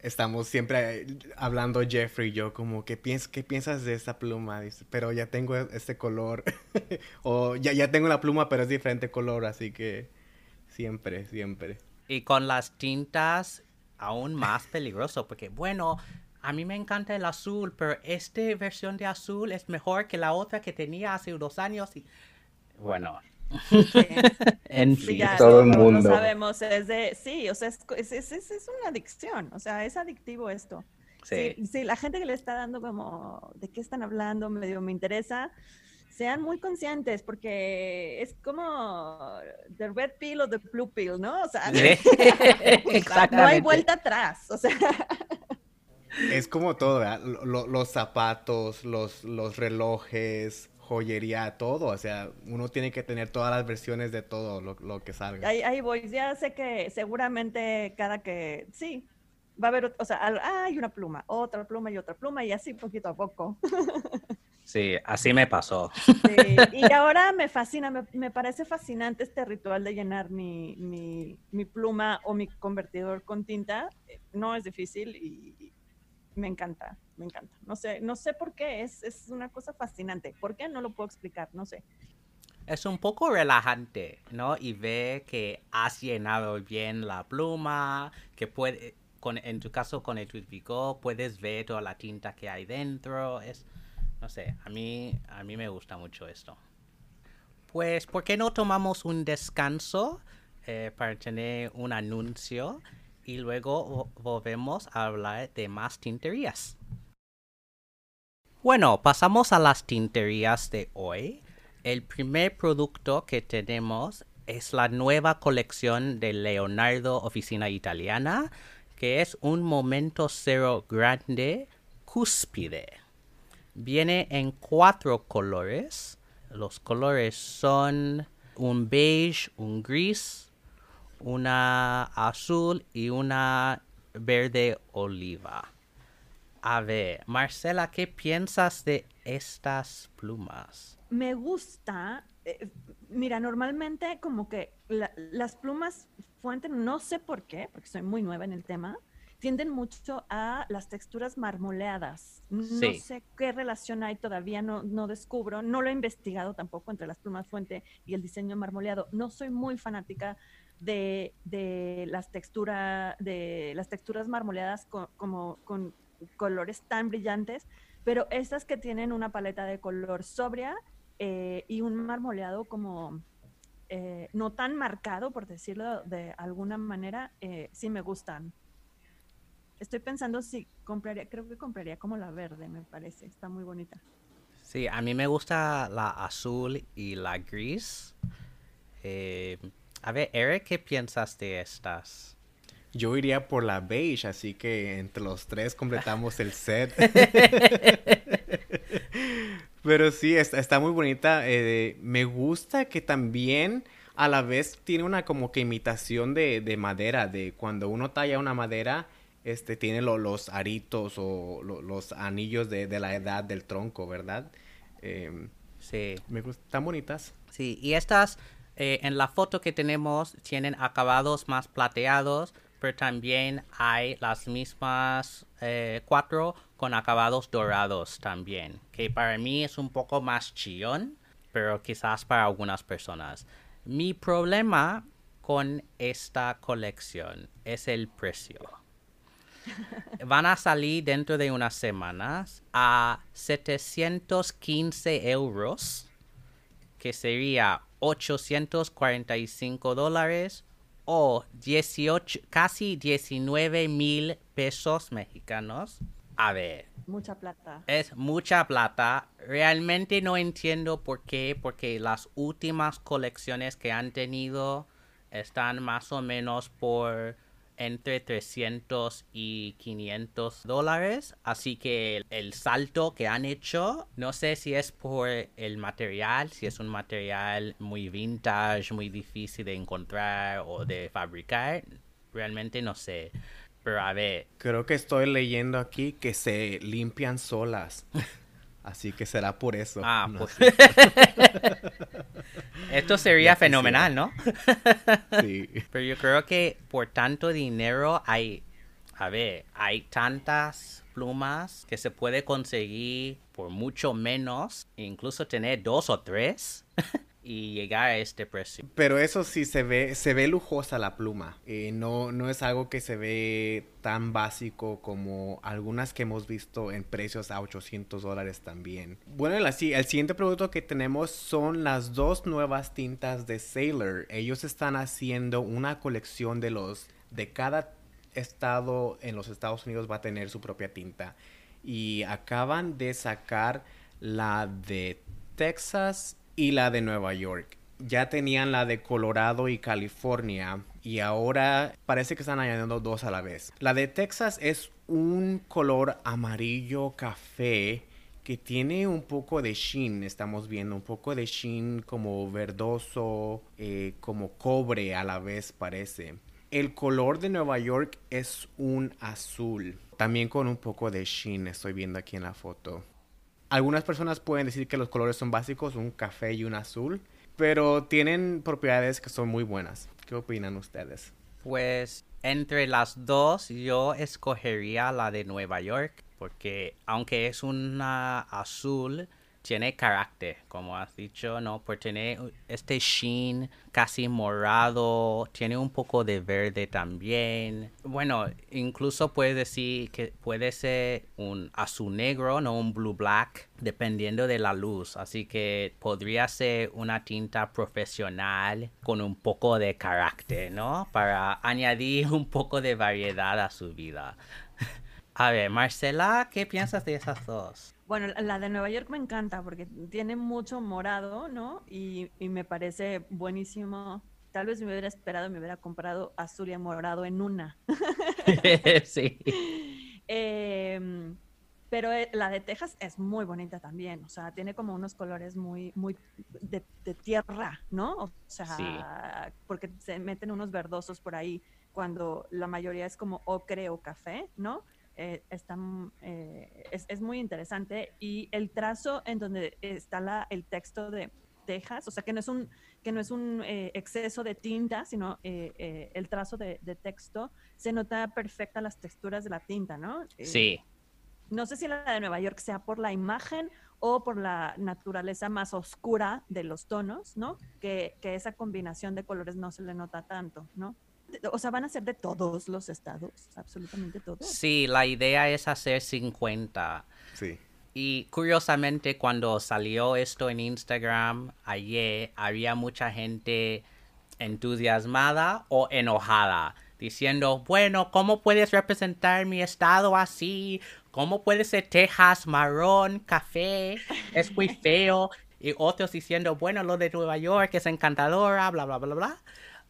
Estamos siempre hablando Jeffrey y yo como, ¿qué, piens ¿qué piensas de esta pluma? Dice, pero ya tengo este color. o ya, ya tengo la pluma, pero es diferente color, así que siempre, siempre. Y con las tintas aún más peligroso porque, bueno, a mí me encanta el azul, pero esta versión de azul es mejor que la otra que tenía hace unos años. Y... Bueno. en fin. todo el mundo. Sabemos, es de, sí, o sea, es, es, es, es, una adicción, o sea, es adictivo esto. Sí. sí. la gente que le está dando como, ¿de qué están hablando? Medio me interesa sean muy conscientes porque es como the red pill o the blue pill, ¿no? O sea, no hay vuelta atrás, o sea. Es como todo, ¿verdad? Los, zapatos, los, los relojes, joyería, todo. O sea, uno tiene que tener todas las versiones de todo lo, que salga. Ahí, ahí, voy. Ya sé que seguramente cada que. Sí, va a haber. O sea, hay una pluma, otra pluma y otra pluma, y así poquito a poco. Sí, así me pasó. Y ahora me fascina, me, parece fascinante este ritual de llenar mi, mi, pluma o mi convertidor con tinta. No es difícil y me encanta, me encanta. No sé, no sé por qué, es, es una cosa fascinante. ¿Por qué? No lo puedo explicar, no sé. Es un poco relajante, ¿no? Y ve que has llenado bien la pluma, que puede, con, en tu caso con el Twitvigo, puedes ver toda la tinta que hay dentro. Es, no sé, a mí, a mí me gusta mucho esto. Pues, ¿por qué no tomamos un descanso eh, para tener un anuncio y luego volvemos a hablar de más tinterías? Bueno, pasamos a las tinterías de hoy. El primer producto que tenemos es la nueva colección de Leonardo Oficina Italiana, que es un momento cero grande cúspide. Viene en cuatro colores. Los colores son un beige, un gris, una azul y una verde oliva. A ver, Marcela, ¿qué piensas de estas plumas? Me gusta, eh, mira, normalmente como que las plumas fuente, no sé por qué, porque soy muy nueva en el tema, tienden mucho a las texturas marmoleadas. No sé qué relación hay, todavía no, no descubro, no lo he investigado tampoco entre las plumas fuente y el diseño marmoleado. No soy muy fanática de, las, textura, de las texturas marmoleadas como con colores tan brillantes, pero estas que tienen una paleta de color sobria eh, y un marmoleado como eh, no tan marcado, por decirlo de alguna manera, eh, sí me gustan. Estoy pensando si compraría, creo que compraría como la verde, me parece, está muy bonita. Sí, a mí me gusta la azul y la gris. a ver, Eric, ¿qué piensas de estas? Yo iría por la beige, así que entre los tres completamos el set. Pero sí, está, muy bonita. Eh, me gusta que también a la vez tiene una como que imitación de, madera, de cuando uno talla una madera, este tiene los aritos o los anillos de, la edad del tronco, ¿verdad? Em, sí. Me gustan, están bonitas. Sí, y estas eh, en la foto que tenemos tienen acabados más plateados pero también hay las mismas eh, cuatro con acabados dorados también, que para mí es un poco más chillón, pero quizás para algunas personas. Mi problema con esta colección es el precio. Van a salir dentro de unas semanas a 715 euros, que sería 845 dólares o 18, casi 19 mil pesos mexicanos. A ver. Mucha plata. Es mucha plata. Realmente no entiendo por qué, porque las últimas colecciones que han tenido están más o menos por entre 300 y 500 dólares. Así que el, salto que han hecho, no sé si es por el material, si es un material muy vintage, muy difícil de encontrar o de fabricar. Realmente no sé. Pero a ver. Creo que estoy leyendo aquí que se limpian solas. Así que será por eso. Ah, pues. Esto sería fenomenal, ¿no? sí. Pero yo creo que por tanto dinero hay, a ver, hay tantas plumas que se puede conseguir por mucho menos, incluso tener dos o tres. y llegar a este precio. Pero eso sí se ve, se ve lujosa la pluma. Eh, no, no es algo que se ve tan básico como algunas que hemos visto en precios a 800 dólares también. Bueno, el, el siguiente producto que tenemos son las dos nuevas tintas de Sailor. Ellos están haciendo una colección de los de cada estado en los Estados Unidos va a tener su propia tinta y acaban de sacar la de Texas y la de Nueva York. Ya tenían la de Colorado y California y ahora parece que están añadiendo dos a la vez. La de Texas es un color amarillo café que tiene un poco de sheen, estamos viendo un poco de sheen como verdoso, eh, como cobre a la vez parece. El color de Nueva York es un azul, también con un poco de sheen, estoy viendo aquí en la foto. Algunas personas pueden decir que los colores son básicos, un café y un azul, pero tienen propiedades que son muy buenas. ¿Qué opinan ustedes? Pues entre las dos yo escogería la de Nueva York porque aunque es una azul tiene carácter, como has dicho, ¿no? Por tener este sheen casi morado, tiene un poco de verde también. Bueno, incluso puedes decir que puede ser un azul negro, no un blue black, dependiendo de la luz. Así que podría ser una tinta profesional con un poco de carácter, ¿no? Para añadir un poco de variedad a su vida. A ver, Marcela, ¿qué piensas de esas dos? Bueno, la de Nueva York me encanta porque tiene mucho morado, ¿no? Y, me parece buenísimo. Tal vez me hubiera esperado, me hubiera comprado azul y morado en una. sí. Em, pero eh, la de Texas es muy bonita también, o sea, tiene como unos colores muy, muy de, tierra, ¿no? O sea, porque se meten unos verdosos por ahí cuando la mayoría es como ocre o café, ¿no? Eh, está, mm, eh, es, es, muy interesante y el trazo en donde está la, el texto de Texas, o sea, que no es un, que no es un eh, exceso de tinta, sino el trazo de, de, texto, se nota perfecta las texturas de la tinta, ¿no? Sí. No sé si la de Nueva York sea por la imagen o por la naturaleza más oscura de los tonos, ¿no? Que, que esa combinación de colores no se le nota tanto, ¿no? O sea, van a ser de todos los estados, absolutamente todos. Sí, la idea es hacer 50. Sí. Y curiosamente, cuando salió esto en Instagram ayer, había mucha gente entusiasmada o enojada, diciendo, bueno, ¿cómo puedes representar mi estado así? ¿Cómo puede ser Texas marrón, café? Es muy feo. Y otros diciendo, bueno, lo de Nueva York es encantadora, bla, bla, bla, bla.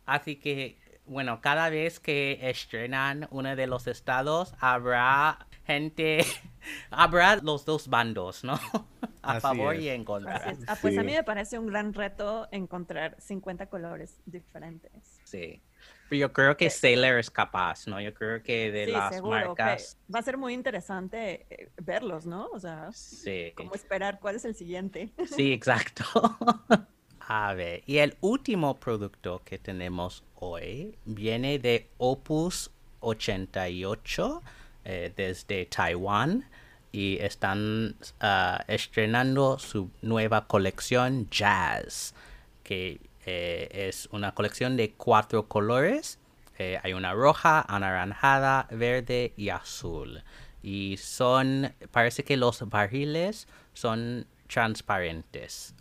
Así que bueno, cada vez que estrenan uno de los estados, habrá gente, habrá los dos bandos, ¿no? A favor y en contra. Ah, pues a mí me parece un gran reto encontrar 50 colores diferentes. Sí. Pero yo creo que Sailor es capaz, ¿no? Yo creo que de las marcas. Va a ser muy interesante eh, verlos, ¿no? O sea, sí. como esperar cuál es el siguiente. Sí, exacto. A ver, y el último producto que tenemos hoy viene de Opus 88 eh, desde Taiwán y están uh, estrenando su nueva colección Jazz, que eh, es una colección de cuatro colores. Eh, hay una roja, anaranjada, verde y azul. Y son, parece que los barriles son transparentes.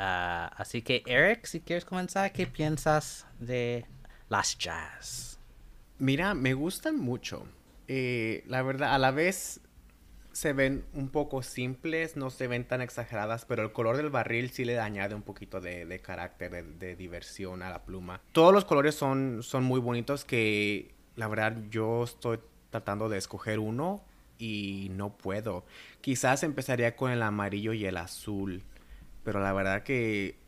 Uh, así que, Eric, si quieres comenzar, ¿qué piensas de las jazz? Mira, me gustan mucho. Eh, la verdad, a la vez se ven un poco simples, no se ven tan exageradas, pero el color del barril sí le añade un poquito de, de carácter, de, de, diversión a la pluma. Todos los colores son, son muy bonitos que la verdad yo estoy tratando de escoger uno y no puedo. Quizás empezaría con el amarillo y el azul. Pero la verdad que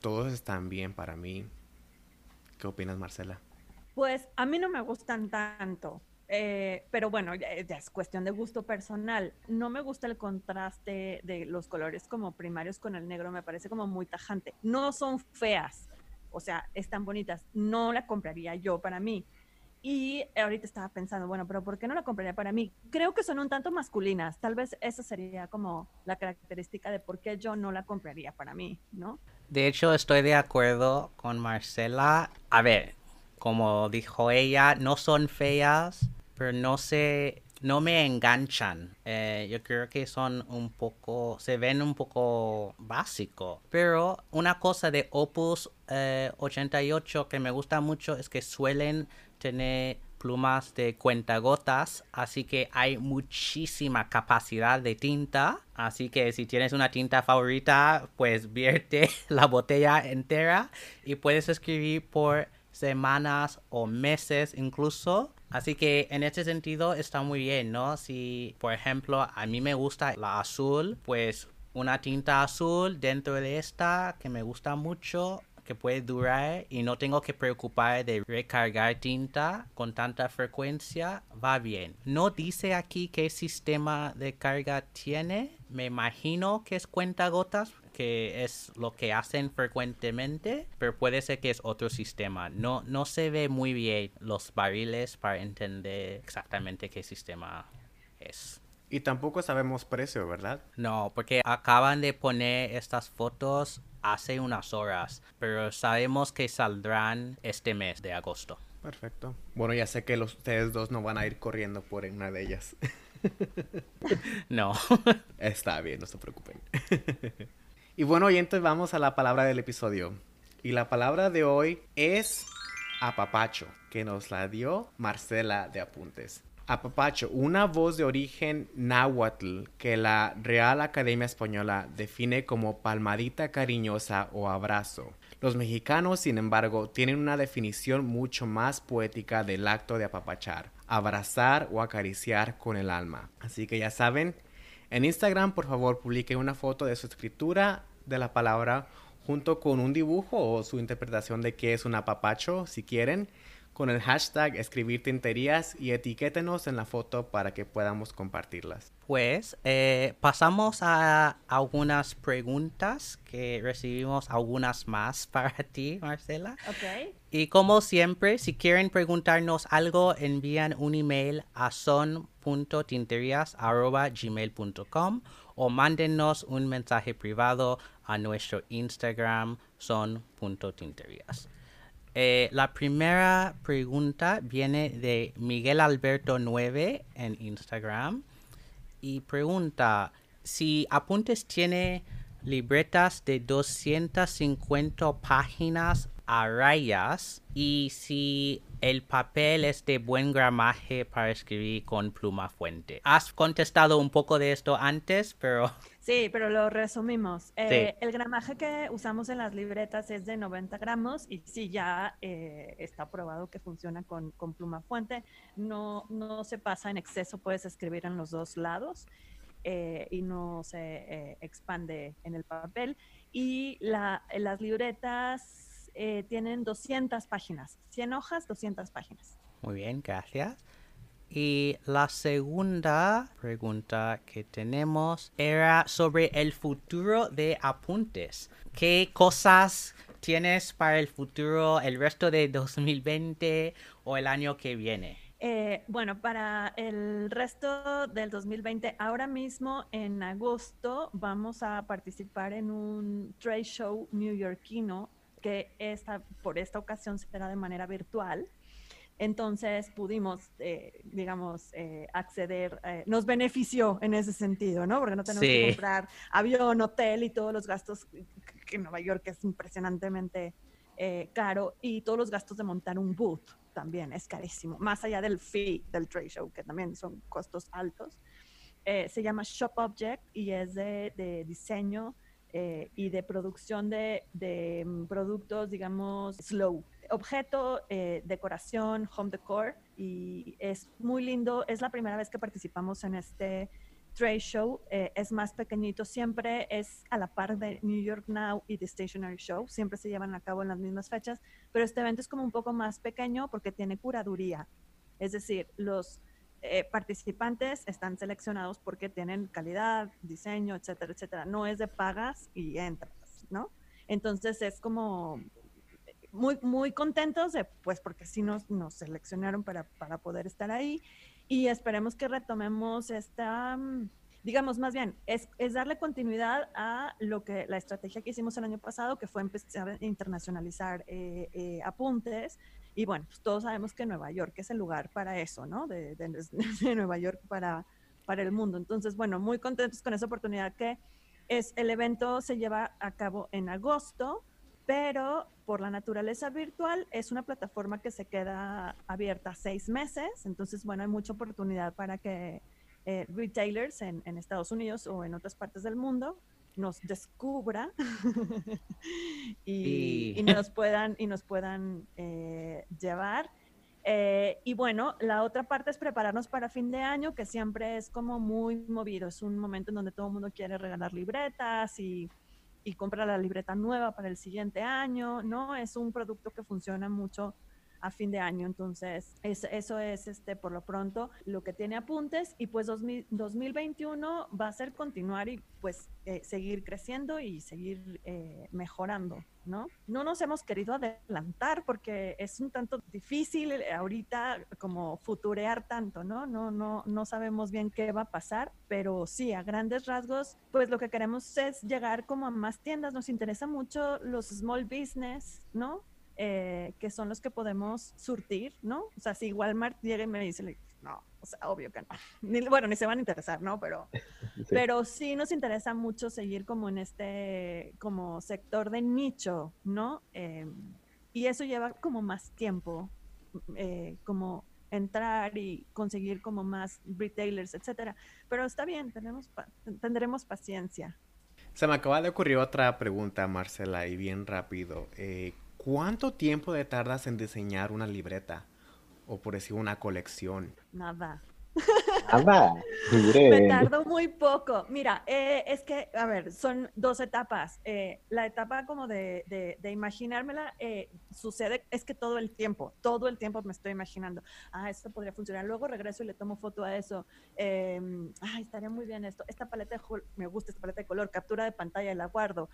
todos están bien para mí. ¿Qué opinas, Marcela? Pues a mí no me gustan tanto. Eh, pero bueno, ya, es cuestión de gusto personal. No me gusta el contraste de los colores como primarios con el negro, me parece como muy tajante. No son feas, o sea, están bonitas. No la compraría yo para mí. Y ahorita estaba pensando, bueno, pero ¿por qué no la compraría para mí? Creo que son un tanto masculinas. Tal vez esa sería como la característica de por qué yo no la compraría para mí, ¿no? De hecho, estoy de acuerdo con Marcela. A ver, como dijo ella, no son feas, pero no se, no me enganchan. Eh, yo creo que son un poco, se ven un poco básico. Pero una cosa de Opus eh, 88 que me gusta mucho es que suelen tener plumas de cuentagotas, así que hay muchísima capacidad de tinta, así que si tienes una tinta favorita, pues vierte la botella entera y puedes escribir por semanas o meses incluso. Así que en este sentido está muy bien, ¿no? Si, por ejemplo, a mí me gusta la azul, pues una tinta azul dentro de esta que me gusta mucho que puede durar y no tengo que preocupar de recargar tinta con tanta frecuencia, va bien. No dice aquí qué sistema de carga tiene. Me imagino que es cuentagotas, que es lo que hacen frecuentemente, pero puede ser que es otro sistema. No, no se ve muy bien los barriles para entender exactamente qué sistema es. Y tampoco sabemos precio, ¿verdad? No, porque acaban de poner estas fotos hace unas horas, pero sabemos que saldrán este mes de agosto. Perfecto. Bueno, ya sé que los, ustedes dos no van a ir corriendo por una de ellas. no. Está bien, no se preocupen. y bueno, oyentes, vamos a la palabra del episodio. Y la palabra de hoy es apapacho, que nos la dio Marcela de Apuntes. Apapacho, una voz de origen náhuatl que la Real Academia Española define como palmadita cariñosa o abrazo. Los mexicanos, sin embargo, tienen una definición mucho más poética del acto de apapachar, abrazar o acariciar con el alma. Así que ya saben, en Instagram por favor publiquen una foto de su escritura de la palabra junto con un dibujo o su interpretación de qué es un apapacho, si quieren con el hashtag escribir tinterías y etiquétenos en la foto para que podamos compartirlas. Pues eh, pasamos a algunas preguntas que recibimos algunas más para ti, Marcela. Ok. Y como siempre, si quieren preguntarnos algo, envían un email a son.tinterias.gmail.com o mándenos un mensaje privado a nuestro Instagram son.tinterias. Eh, la primera pregunta viene de Miguel Alberto 9 en Instagram y pregunta si Apuntes tiene libretas de 250 páginas a rayas y si el papel es de buen gramaje para escribir con pluma fuente. Has contestado un poco de esto antes, pero... Sí, pero lo resumimos. Eh, el gramaje que usamos en las libretas es de 90 gramos y sí, ya eh, está probado que funciona con, pluma fuente. No, no se pasa en exceso, puedes escribir en los dos lados eh, y no se expande en el papel. Y las libretas tienen 200 páginas, 100 hojas, 200 páginas. Muy bien, gracias. Y la segunda pregunta que tenemos era sobre el futuro de apuntes. ¿Qué cosas tienes para el futuro, el resto de 2020 o el año que viene? Eh, bueno, para el resto del 2020, ahora mismo en agosto vamos a participar en un trade show newyorkino que esta, por esta ocasión será de manera virtual. Entonces pudimos, eh, digamos, eh, acceder, eh, nos benefició en ese sentido, ¿no? Porque no tenemos que comprar avión, hotel y todos los gastos que en Nueva York es impresionantemente caro y todos los gastos de montar un booth también es carísimo, más allá del fee del trade show, que también son costos altos. se llama Shop Object y es de, diseño y de producción de, de mm, productos, digamos, slow, objeto, eh, decoración, home decor y es muy lindo. Es la primera vez que participamos en este trade show. Eh, es más pequeñito, siempre es a la par de New York Now y The Stationery Show. Siempre se llevan a cabo en las mismas fechas, pero este evento es como un poco más pequeño porque tiene curaduría. Es decir, los eh, participantes están seleccionados porque tienen calidad, diseño, etcétera, etcétera. No es de pagas y entras, ¿no? Entonces es como muy, muy contentos, pues porque sí nos, nos seleccionaron para, para, poder estar ahí y esperemos que retomemos esta, mm, digamos más bien, es, es, darle continuidad a lo que la estrategia que hicimos el año pasado, que fue empezar a internacionalizar eh, eh, apuntes. Y bueno, pues todos sabemos que Nueva York es el lugar para eso, ¿no? De, de, de Nueva York para, para el mundo. Entonces, bueno, muy contentos con esa oportunidad que es el evento se lleva a cabo en agosto pero por la naturaleza virtual es una plataforma que se queda abierta seis meses, entonces bueno, hay mucha oportunidad para que eh, retailers en, Estados Unidos o en otras partes del mundo nos descubra y, nos puedan, y nos puedan eh, llevar. Eh, y bueno, la otra parte es prepararnos para fin de año, que siempre es como muy movido, es un momento en donde todo el mundo quiere regalar libretas y y compra la libreta nueva para el siguiente año, ¿no? Es un producto que funciona mucho a fin de año. Entonces, eso es este por lo pronto lo que tiene apuntes y pues 2021 va a ser continuar y pues eh, seguir creciendo y seguir eh, mejorando, ¿no? No nos hemos querido adelantar porque es un tanto difícil eh, ahorita como futurear tanto, ¿no? No, no, no sabemos bien qué va a pasar, pero sí, a grandes rasgos, pues lo que queremos es llegar como a más tiendas. Nos interesa mucho los small business, ¿no? Eh, que son los que podemos surtir, ¿no? O sea, si Walmart llega y me dice, no, o sea, obvio que no. Ni, bueno, ni se van a interesar, ¿no? Pero sí. pero sí nos interesa mucho seguir como en este, como sector de nicho, ¿no? Eh, y eso lleva como más tiempo, eh, como entrar y conseguir como más retailers, etcétera. Pero está bien, tenemos, tendremos paciencia. Se me acaba de ocurrir otra pregunta, Marcela, y bien rápido. Eh, ¿Cuánto tiempo te tardas en diseñar una libreta? O por decir una colección. Nada. ¡Anda! Me tardo muy poco. Mira, eh, es que, a ver, son dos etapas. Eh, la etapa como de, de, imaginármela eh, sucede, es que todo el tiempo, todo el tiempo me estoy imaginando, ah, esto podría funcionar. Luego regreso y le tomo foto a eso. Ay, estaría muy bien esto. Esta paleta de, me gusta esta paleta de color, captura de pantalla y la guardo.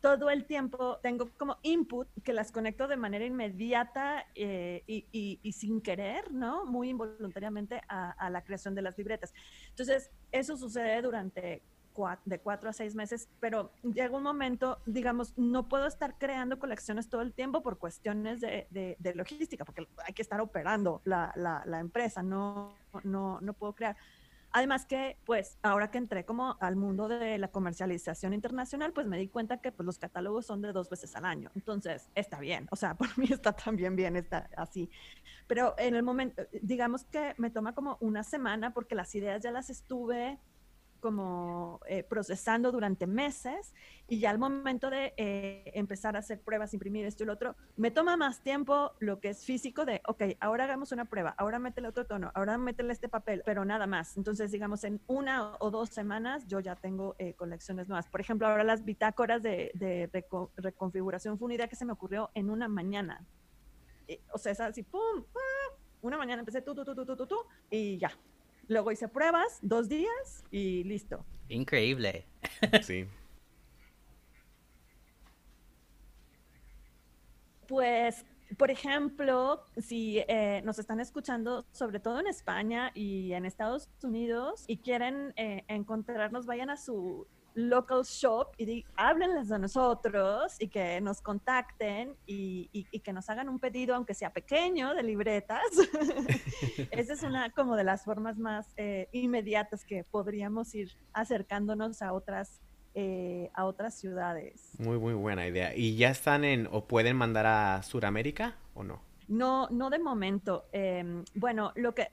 todo el tiempo tengo como input que las conecto de manera inmediata y, y, sin querer, ¿no? Muy involuntariamente a, a la creación de las libretas. Entonces, eso sucede durante de cuatro a seis meses, pero llega un momento, digamos, no puedo estar creando colecciones todo el tiempo por cuestiones de, de, logística, porque hay que estar operando la, la, la, empresa, no, no, no puedo crear. Además que, pues, ahora que entré como al mundo de la comercialización internacional, pues me di cuenta que pues, los catálogos son de dos veces al año. Entonces, está bien. O sea, por mí está también bien, está así. Pero en el momento, digamos que me toma como una semana porque las ideas ya las estuve como eh, procesando durante meses y ya al momento de eh, empezar a hacer pruebas, imprimir esto y lo otro, me toma más tiempo lo que es físico de, ok, ahora hagamos una prueba, ahora métele otro tono, ahora métele este papel, pero nada más. Entonces, digamos, en una o dos semanas yo ya tengo eh, colecciones nuevas. Por ejemplo, ahora las bitácoras de, reconfiguración fue una idea que se me ocurrió en una mañana. o sea, es así, pum, pum, una mañana empecé tú, tú, tú, tú, tú, tú, y ya, Luego hice pruebas, dos días y listo. Increíble. Sí. Pues, por ejemplo, si eh, nos están escuchando, sobre todo en España y en Estados Unidos, y quieren eh, encontrarnos, vayan a su local shop y háblenles de nosotros y que nos contacten y, y, que nos hagan un pedido, aunque sea pequeño, de libretas. Esa es una como de las formas más eh, inmediatas que podríamos ir acercándonos a otras eh, a otras ciudades. Muy, muy buena idea. ¿Y ya están en o pueden mandar a Sudamérica o no? No, no de momento. Em, bueno, lo que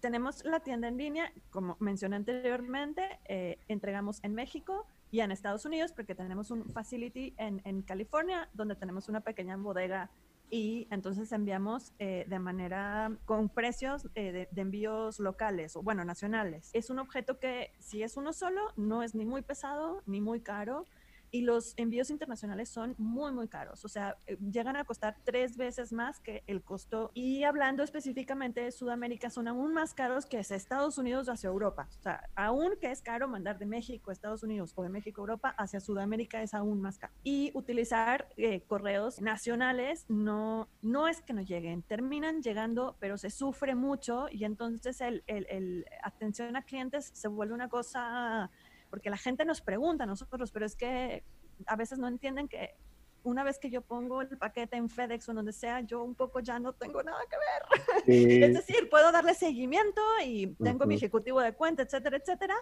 tenemos la tienda en línea, como mencioné anteriormente, eh, entregamos en México y en Estados Unidos, porque tenemos un facility en, en California, donde tenemos una pequeña bodega y entonces enviamos eh, de manera con precios eh, de, de, envíos locales o bueno nacionales. Es un objeto que si es uno solo no es ni muy pesado ni muy caro y los envíos internacionales son muy, muy caros. O sea, eh, llegan a costar tres veces más que el costo. Y hablando específicamente de Sudamérica, son aún más caros que hacia Estados Unidos o hacia Europa. O sea, aún que es caro mandar de México a Estados Unidos o de México a Europa, hacia Sudamérica es aún más caro. Y utilizar eh, correos nacionales no, no es que no lleguen, terminan llegando, pero se sufre mucho y entonces el, el, el atención a clientes se vuelve una cosa porque la gente nos pregunta a nosotros, pero es que a veces no entienden que una vez que yo pongo el paquete en FedEx o donde sea, yo un poco ya no tengo nada que ver. es decir, puedo darle seguimiento y tengo mi ejecutivo de cuenta, etcétera, etcétera,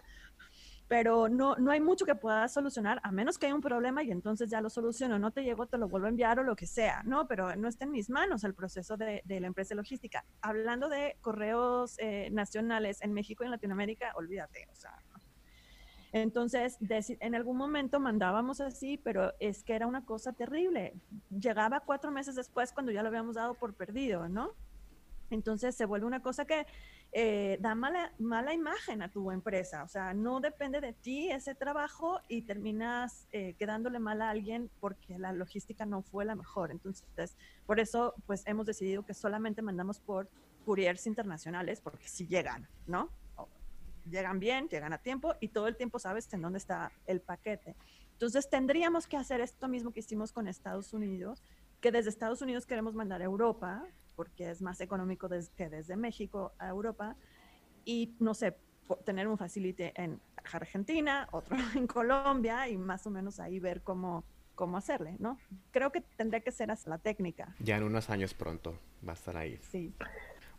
pero no, no hay mucho que pueda solucionar a menos que haya un problema y entonces ya lo soluciono, no te llego, te lo vuelvo a enviar o lo que sea, ¿no? Pero no está en mis manos el proceso de, de la empresa logística. Hablando de correos eh, nacionales en México y en Latinoamérica, olvídate, o sea, entonces, en algún momento mandábamos así, pero es que era una cosa terrible. Llegaba cuatro meses después cuando ya lo habíamos dado por perdido, ¿no? Entonces se vuelve una cosa que eh, da mala, mala imagen a tu empresa. O sea, no depende de ti ese trabajo y terminas eh, quedándole mal a alguien porque la logística no fue la mejor. Entonces, por eso, pues hemos decidido que solamente mandamos por couriers internacionales porque si llegan, ¿no? Llegan bien, llegan a tiempo y todo el tiempo sabes en dónde está el paquete. Entonces tendríamos que hacer esto mismo que hicimos con Estados Unidos, que desde Estados Unidos queremos mandar a Europa, porque es más económico que desde México a Europa, y no sé, tener un facility en Argentina, otro en Colombia, y más o menos ahí ver cómo, cómo hacerle, ¿no? Creo que tendría que ser hasta la técnica. Ya en unos años pronto va a estar ahí. Sí.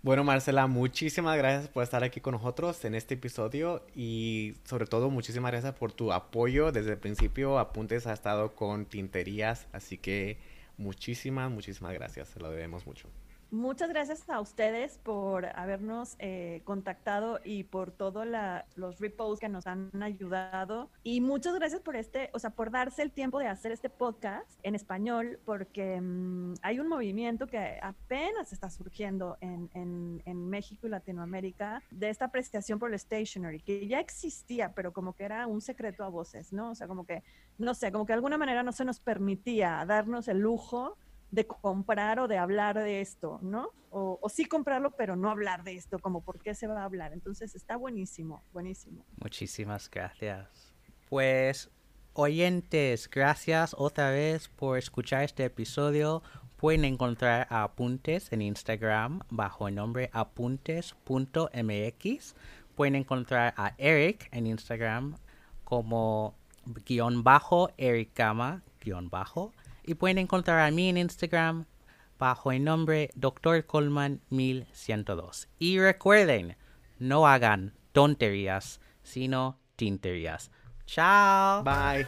Bueno, Marcela, muchísimas gracias por estar aquí con nosotros en este episodio y sobre todo muchísimas gracias por tu apoyo. Desde el principio Apuntes ha estado con tinterías, así que muchísimas, muchísimas gracias. Se lo debemos mucho. Muchas gracias a ustedes por habernos eh, contactado y por todos los reposts que nos han ayudado. Y muchas gracias por este, o sea, por darse el tiempo de hacer este podcast en español, porque mm, hay un movimiento que apenas está surgiendo en, en, en, México y Latinoamérica de esta apreciación por el stationery, que ya existía, pero como que era un secreto a voces, ¿no? O sea, como que, no sé, como que de alguna manera no se nos permitía darnos el lujo de comprar o de hablar de esto, ¿no? O, sí comprarlo, pero no hablar de esto, como por qué se va a hablar. Entonces está buenísimo, buenísimo. Muchísimas gracias. Pues, oyentes, gracias otra vez por escuchar este episodio. Pueden encontrar Apuntes en Instagram bajo el nombre apuntes.mx. Pueden encontrar a Eric en Instagram como guion bajo Ericama guion bajo y pueden encontrar a mí en Instagram bajo el nombre Dr. Coleman 1102. Y recuerden, no hagan tonterías, sino tinterías. Chao. Bye.